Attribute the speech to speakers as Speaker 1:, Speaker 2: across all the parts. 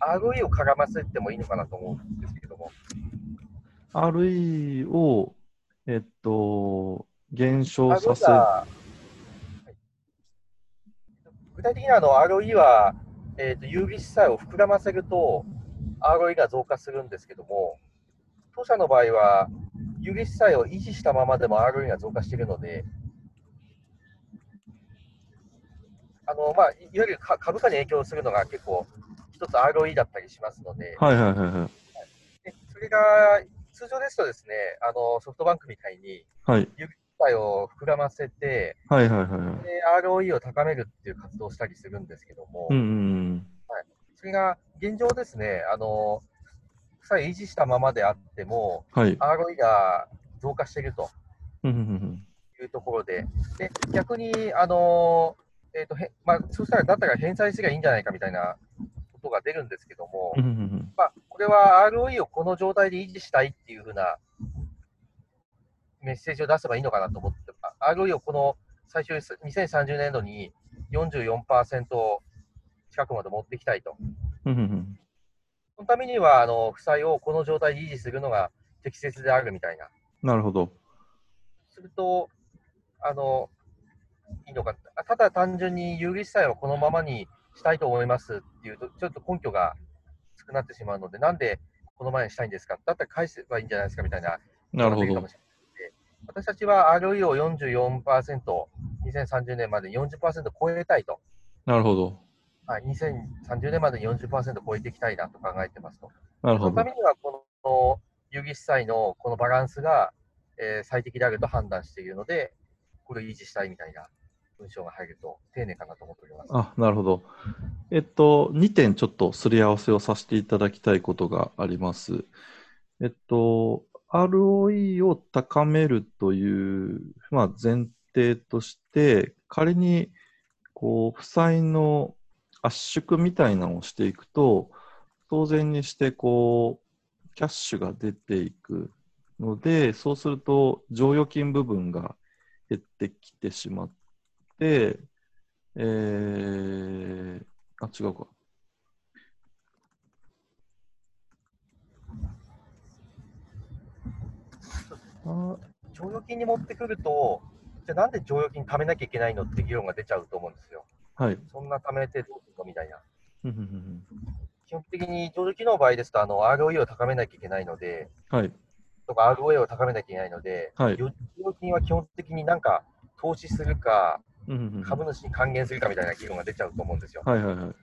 Speaker 1: ROE を絡ませてもいいのかなと思うんですけども。
Speaker 2: RE を、えっと、減少させ、
Speaker 1: がはい具体的にあの ROE は、えー、と有利資産を膨らませると ROE が増加するんですけども、当社の場合は有利資産を維持したままでも ROE が増加しているので、あのまあ、いわゆるか株価に影響するのが結構、一つ ROE だったりしますので、
Speaker 2: はいはいはいはい。
Speaker 1: でそれが通常ですとですね、あのソフトバンクみたいに
Speaker 2: はい
Speaker 1: 有利資産を膨らませて、
Speaker 2: はいはいはいはい。
Speaker 1: で ROE を高めるっていう活動をしたりするんですけども、
Speaker 2: うんうん
Speaker 1: それが現状ですね、あの負債維持したままであっても、
Speaker 2: うん。はい。
Speaker 1: ROE が増加していると
Speaker 2: うんうんうん
Speaker 1: いうところで、で逆に、あのえーとへまあ、そうしたら、だったら返済すればいいんじゃないかみたいなことが出るんですけども、
Speaker 2: うんうんうん
Speaker 1: まあ、これは ROE をこの状態で維持したいっていうふうなメッセージを出せばいいのかなと思って、ROE をこの最初に2030年度に44%近くまで持っていきたいと。
Speaker 2: うんうんうん
Speaker 1: そのためには、あの負債をこの状態で維持するのが適切であるみたいな。
Speaker 2: なるほど。
Speaker 1: すると、あのいいのか、ただ単純に有利資産をこのままにしたいと思いますっていうと、ちょっと根拠が少なくなってしまうので、なんでこのままにしたいんですか？だったら返せばいいんじゃないですかみたいな
Speaker 2: なるほど
Speaker 1: 出かも。しれないので私たちは ROE を44%、2030年までに40%超えたいと、
Speaker 2: なるほど。
Speaker 1: はい、2030年までに40%超えていきたいなと考えてますと。
Speaker 2: なるほど
Speaker 1: そのため。には、この有機資産のこのバランスが、えー最適であると判断しているので、これを維持したいみたいな文章が入ると丁寧かなと思っております。
Speaker 2: あ、なるほど。えっと、2点ちょっとすり合わせをさせていただきたいことがあります。えっと、ROE を高めるという、まあ、前提として、仮に、こう、負債の圧縮みたいなのをしていくと、当然にして、こう、キャッシュが出ていくので、そうすると、剰余金部分が減ってきてしまっ、えー、あ、違うか。あ
Speaker 1: 剰余金に持ってくると、じゃあなんで剰余金貯めなきゃいけないのって議論が出ちゃうと思うんですよ。
Speaker 2: はい。
Speaker 1: そんな貯めてどうするのみたいな。
Speaker 2: うんうんうん
Speaker 1: 基本的に剰余金の場合ですと、あの ROE を高めなきゃいけないので、
Speaker 2: うんはい。
Speaker 1: とか ROA を高めなきゃいけないので、
Speaker 2: はい。
Speaker 1: 剰余金は基本的になんか投資するか、株主に還元するかみたいな議論が出ちゃうと思うんですよ。
Speaker 2: はいはいはい。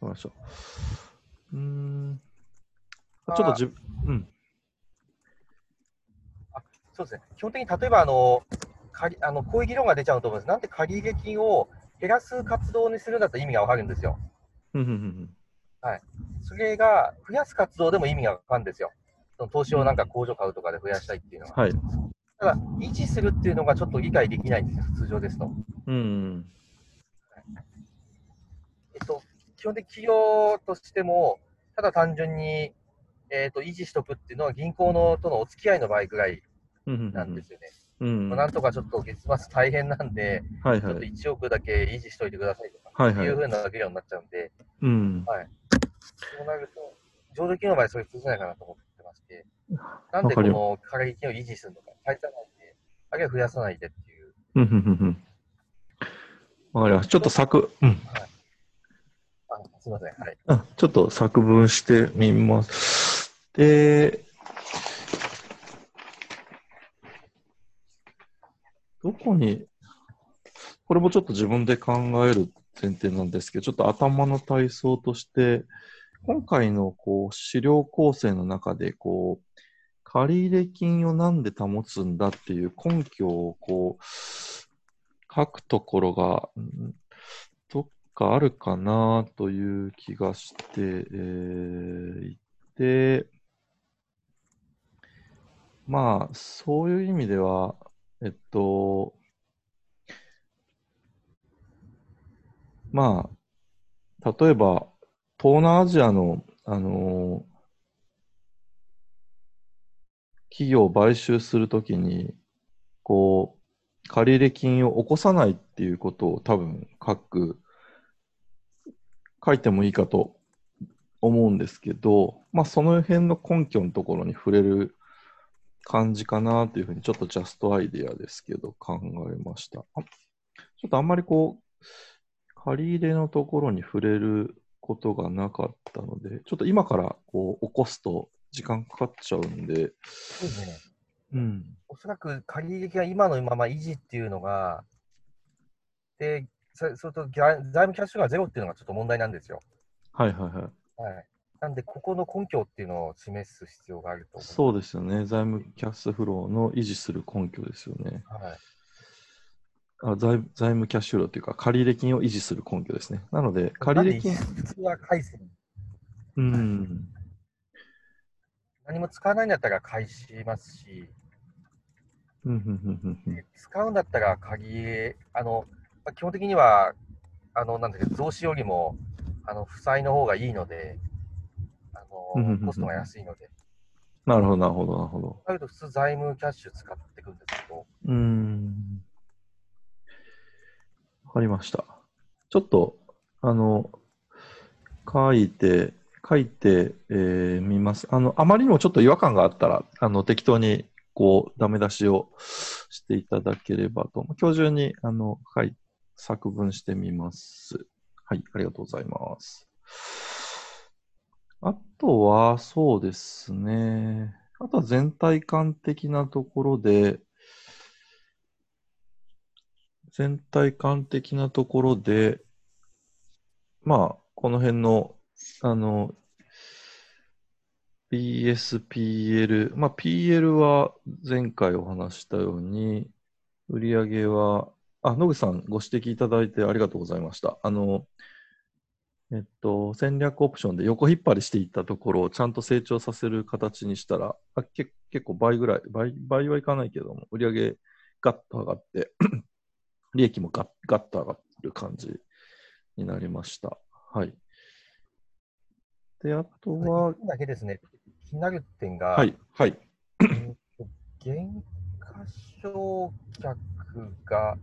Speaker 2: ました。うーん。ちょっとじ、うん。
Speaker 1: そうですね。基本的に例えばあの借りあのこういう議論が出ちゃうと思うんです。なんで借入金を減らす活動にするんだったら意味がわかるんですよ。
Speaker 2: うんうんうん
Speaker 1: それが増やす活動でも意味がわかるんですよ。その投資をなんか工場買うとかで増やしたいっていうのは。
Speaker 2: はい。
Speaker 1: ただ、維持するっていうのがちょっと理解できないんですよ、通常ですと。
Speaker 2: うんうん。
Speaker 1: えっと、基本的に企業としても、ただ単純に、えっと維持しとくっていうのは銀行のとのお付き合いの場合ぐらいなんですよね。
Speaker 2: うん。
Speaker 1: まあなんとかちょっと月末大変なんで、ちょっと
Speaker 2: はいはい。
Speaker 1: 1億だけ維持しといてくださいとか、
Speaker 2: はいはい
Speaker 1: いうふうな議論になっちゃうんで、
Speaker 2: うん。
Speaker 1: そうなると、上場金の場合、それ通じないかなと思ってまして、なんでこの借り金を維持するのか、返さないで、あるいは増やさないでっていう、
Speaker 2: うんうんうんうん。わかりました。ちょっと作、うん。
Speaker 1: あすみません、はい。
Speaker 2: あちょっと作文してみます。で、どこに、これもちょっと自分で考える前提なんですけど、ちょっと頭の体操として、今回のこう資料構成の中で、こう、借入金をなんで保つんだっていう根拠をこう、書くところが、どっかあるかなという気がして、えーいて、まあ、そういう意味では、えっと、まあ、例えば、東南アジアの、あの企業を買収するときに、こう、借入金を起こさないっていうことを多分書く、書いてもいいかと思うんですけど、まあその辺の根拠のところに触れる感じかなというふうに、ちょっとジャストアイデアですけど考えました。ちょっとあんまりこう、借入れのところに触れることがなかったので、ちょっと今からこう起こすと時間かかっちゃうんで、
Speaker 1: そうですね。
Speaker 2: うん。
Speaker 1: おそらく借入金が今のまま維持っていうのが、で、そそれと財務キャッシュがゼロっていうのがちょっと問題なんですよ。
Speaker 2: はいはいはい。
Speaker 1: はい。なんで、ここの根拠っていうのを示す必要があると。
Speaker 2: そうですよね。財務キャッシュフローの維持する根拠ですよね。
Speaker 1: はい。
Speaker 2: あ財財務キャッシュフローというか、借入金を維持する根拠ですね。なので、借入金、
Speaker 1: 普通は返す。
Speaker 2: うん、
Speaker 1: 何も使わないんだったら返しますし、
Speaker 2: うん、うん、うんうんうん
Speaker 1: で使うんだったら借あの、まあ基本的には、あの、なんだっけ、増資よりも、あの、負債の方がいいので、あの、コストが安いので、
Speaker 2: なるほど、なるほど、なるほど。
Speaker 1: なると普通財務キャッシュ使っていくんですけど、
Speaker 2: うーん。かりました。ちょっと、あの、書いて、書いてみ、えーます。あの、あまりにもちょっと違和感があったら、あの、適当に、こう、ダメ出しをしていただければと。今日中に、あの、はい、作文してみます。はい、ありがとうございます。あとは、そうですね。あとは全体感的なところで、全体感的なところで、まあ、この辺の、あの、PSPL、まあ、PL は前回お話したように、売り上げは、あ、野口さんご指摘いただいてありがとうございました。あの、えっと、戦略オプションで横引っ張りしていったところをちゃんと成長させる形にしたら、あけ結構倍ぐらい、倍倍はいかないけども、売り上げガッと上がって、利益もガッガッと上がる感じになりました。はい。で、あとは、
Speaker 1: だけですね、気になる点が、
Speaker 2: はい、はい。
Speaker 1: 減価償却が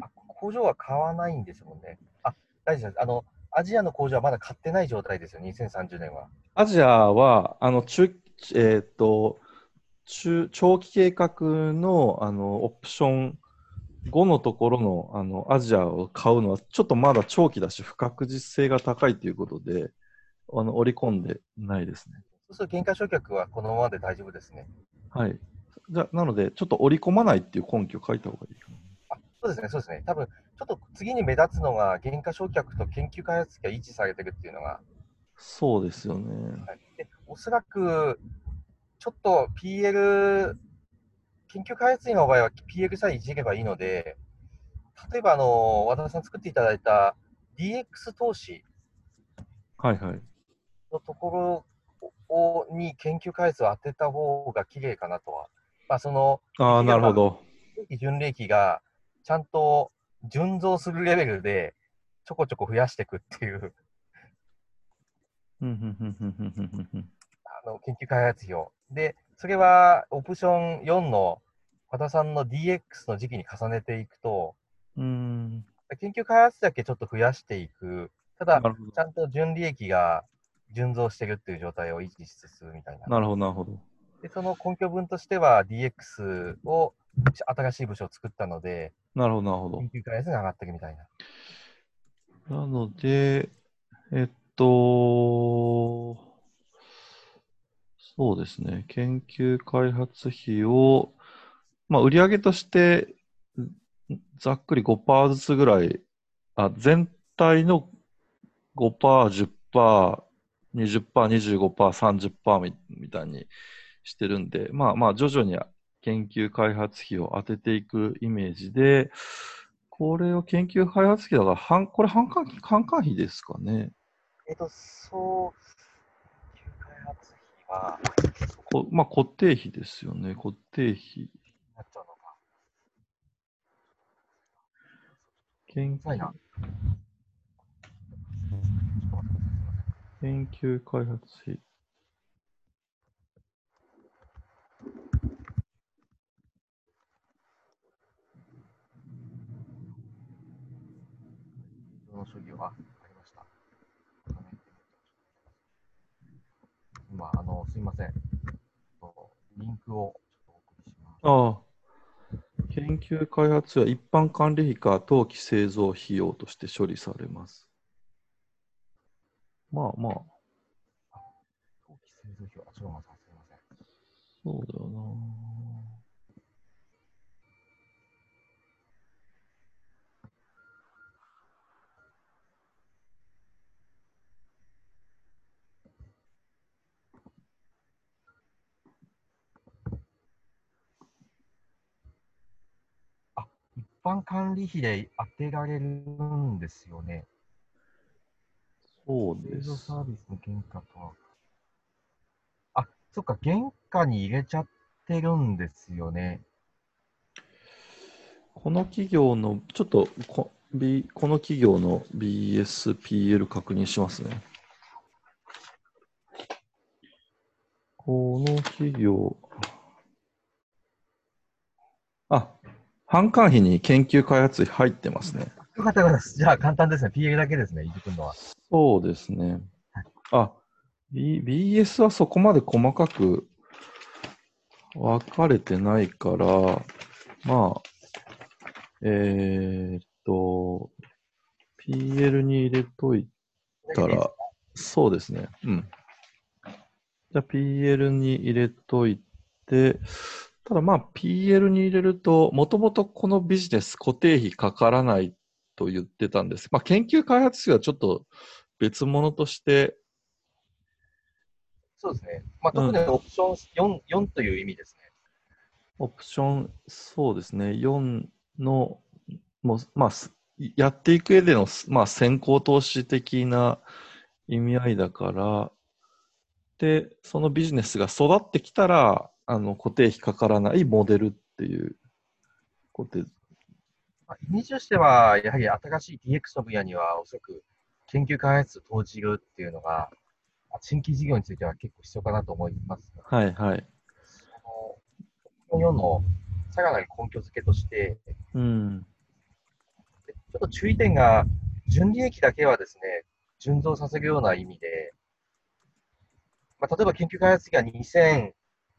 Speaker 1: あ、工場は買わないんですもんね。あ、大丈夫です。あの、アジアの工場はまだ買ってない状態ですよ、2030年は。
Speaker 2: アジアは、あの、中、えっ、と、中、長期計画の、あの、オプション5のところの、あの、アジアを買うのは、ちょっとまだ長期だし、不確実性が高いということで、あの、織り込んでないですね。
Speaker 1: そうすると減価償却はこのままで大丈夫ですね。
Speaker 2: はい。じゃなので、ちょっと織り込まないっていう根拠を書いた方がいいかな。
Speaker 1: あそうですね、そうですね。多分ちょっと次に目立つのが、減価償却と研究開発費が維持されてるっていうのが、
Speaker 2: そうですよね。
Speaker 1: はい、でおそらくちょっと PL、研究開発費の場合は PL さえいじればいいので、例えばあの和田さん作っていただいた DX 投資
Speaker 2: はいはい。
Speaker 1: のところをに研究開発を当てた方が綺麗かなとは。まあ、その
Speaker 2: ああ、なるほど。
Speaker 1: 純利益がちゃんと純増するレベルでちょこちょこ増やしていくっていう
Speaker 2: うんうんうんうんうんうんうん
Speaker 1: あの研究開発費を。で、それはオプション4の和田さんの DX の時期に重ねていくと、
Speaker 2: うーん。
Speaker 1: 研究開発だけちょっと増やしていく。ただ、ち。ゃんと純利益が純増してるっていう状態を維持しつつみたいな。
Speaker 2: なるほど、なるほど。
Speaker 1: で、その根拠分としては DX を新しい部署を作ったので、
Speaker 2: なるほど、なるほど
Speaker 1: 研。究開発が上がってるみたいな。
Speaker 2: なので、えっと、そうですね、研究開発費を、まあ、売上としてんざっくり5%ずつぐらい、あ全体の5%、10%、20%、25%、30%みみたいにしてるんで、まあまあ、徐々に研究開発費を当てていくイメージで、これを研究開発費だから、半これ半換半換費ですかね。
Speaker 1: えっ、と、そう、研究開発費は、
Speaker 2: こまあ、固定費ですよね、固定費。研
Speaker 1: 究
Speaker 2: 研究開発費。
Speaker 1: の処理はありました。今、あの、すいません。リンクをちょっとお送りします。
Speaker 2: ああ。研究開発は一般管理費か当期製造費用として処理されます。まあまあ、
Speaker 1: 当期製造費は、あ、ちょっと待ってすいません。
Speaker 2: そうだよな。
Speaker 1: 一般管理費で当てられるんですよね。
Speaker 2: そうです。
Speaker 1: サービスの原価とは。あ、そっか、原価に入れちゃってるんですよね。
Speaker 2: この企業の、ちょっとこ,、B、この企業の BSPL 確認しますね。この企業、あ、販管費に研究開発費入ってますね。
Speaker 1: よかったです。じゃあ簡単ですね。PL だけですね、いじくんのは。
Speaker 2: そうですね。あ、B、BS はそこまで細かく分かれてないから、まあ、えーっと、PL に入れといたら、そうですね。うん。じゃあ PL に入れといて、ただまあ PL に入れると、もともとこのビジネス固定費かからないと言ってたんです。まあ研究開発費はちょっと別物として、
Speaker 1: そうですね。まあ、特にオプション 4, 4という意味ですね。
Speaker 2: オプション、そうですね、4の、もうまあ、すやっていく上での、まあ、先行投資的な意味合いだから、で、そのビジネスが育ってきたら、あの固定費かからないモデルっていうことで、
Speaker 1: まあ、イメージとしては、やはり新しい DX の分野には、おそらく研究開発を投じるっていうのが、新規事業については結構必要かなと思います。
Speaker 2: はいはい。
Speaker 1: この4のさらなる根拠付けとして、
Speaker 2: うん。
Speaker 1: ちょっと注意点が、純利益だけはですね、純増させるような意味で、まあ、例えば研究開発費が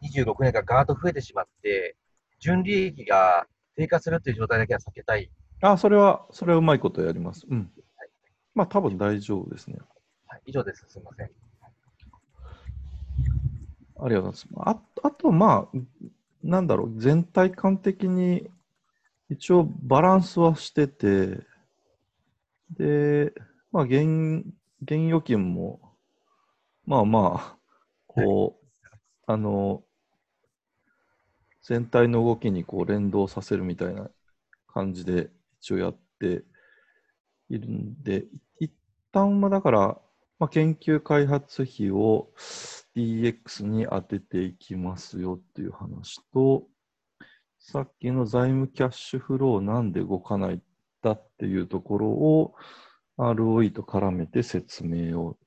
Speaker 1: 2026年からガーッと増えてしまって、純利益が低下するっていう状態だけは避けたい。
Speaker 2: あ、それは、それはうまいことやります。うん。まあ、多分大丈夫ですね。
Speaker 1: はい、以上です。すみません。
Speaker 2: ありがとうございます。ああと、まあ、なんだろう、全体感的に一応バランスはしてて、で、まあ、現、現預金も、まあまあ、こう、あの、全体の動きにこう連動させるみたいな感じで一応やっているんで、一旦はだから、まあ、研究開発費を DX に当てていきますよっていう話と、さっきの財務キャッシュフローなんで動かないんだっていうところを ROE と絡めて説明を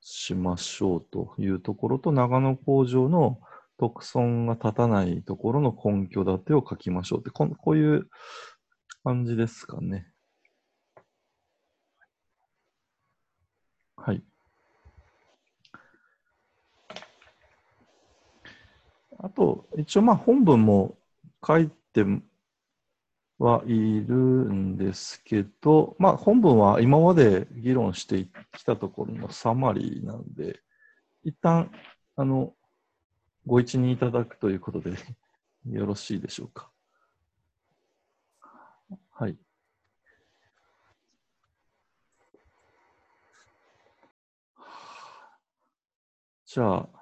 Speaker 2: しましょうというところと、長野工場の特損が立たないところの根拠立てを書きましょうって、ここういう感じですかね。はい。あと、一応まあ本文も書いてはいるんですけど、まあ本文は今まで議論してきたところのサマリーなんで、一旦、あの、ご一任いただくということで よろしいでしょうか。はい。じゃあ、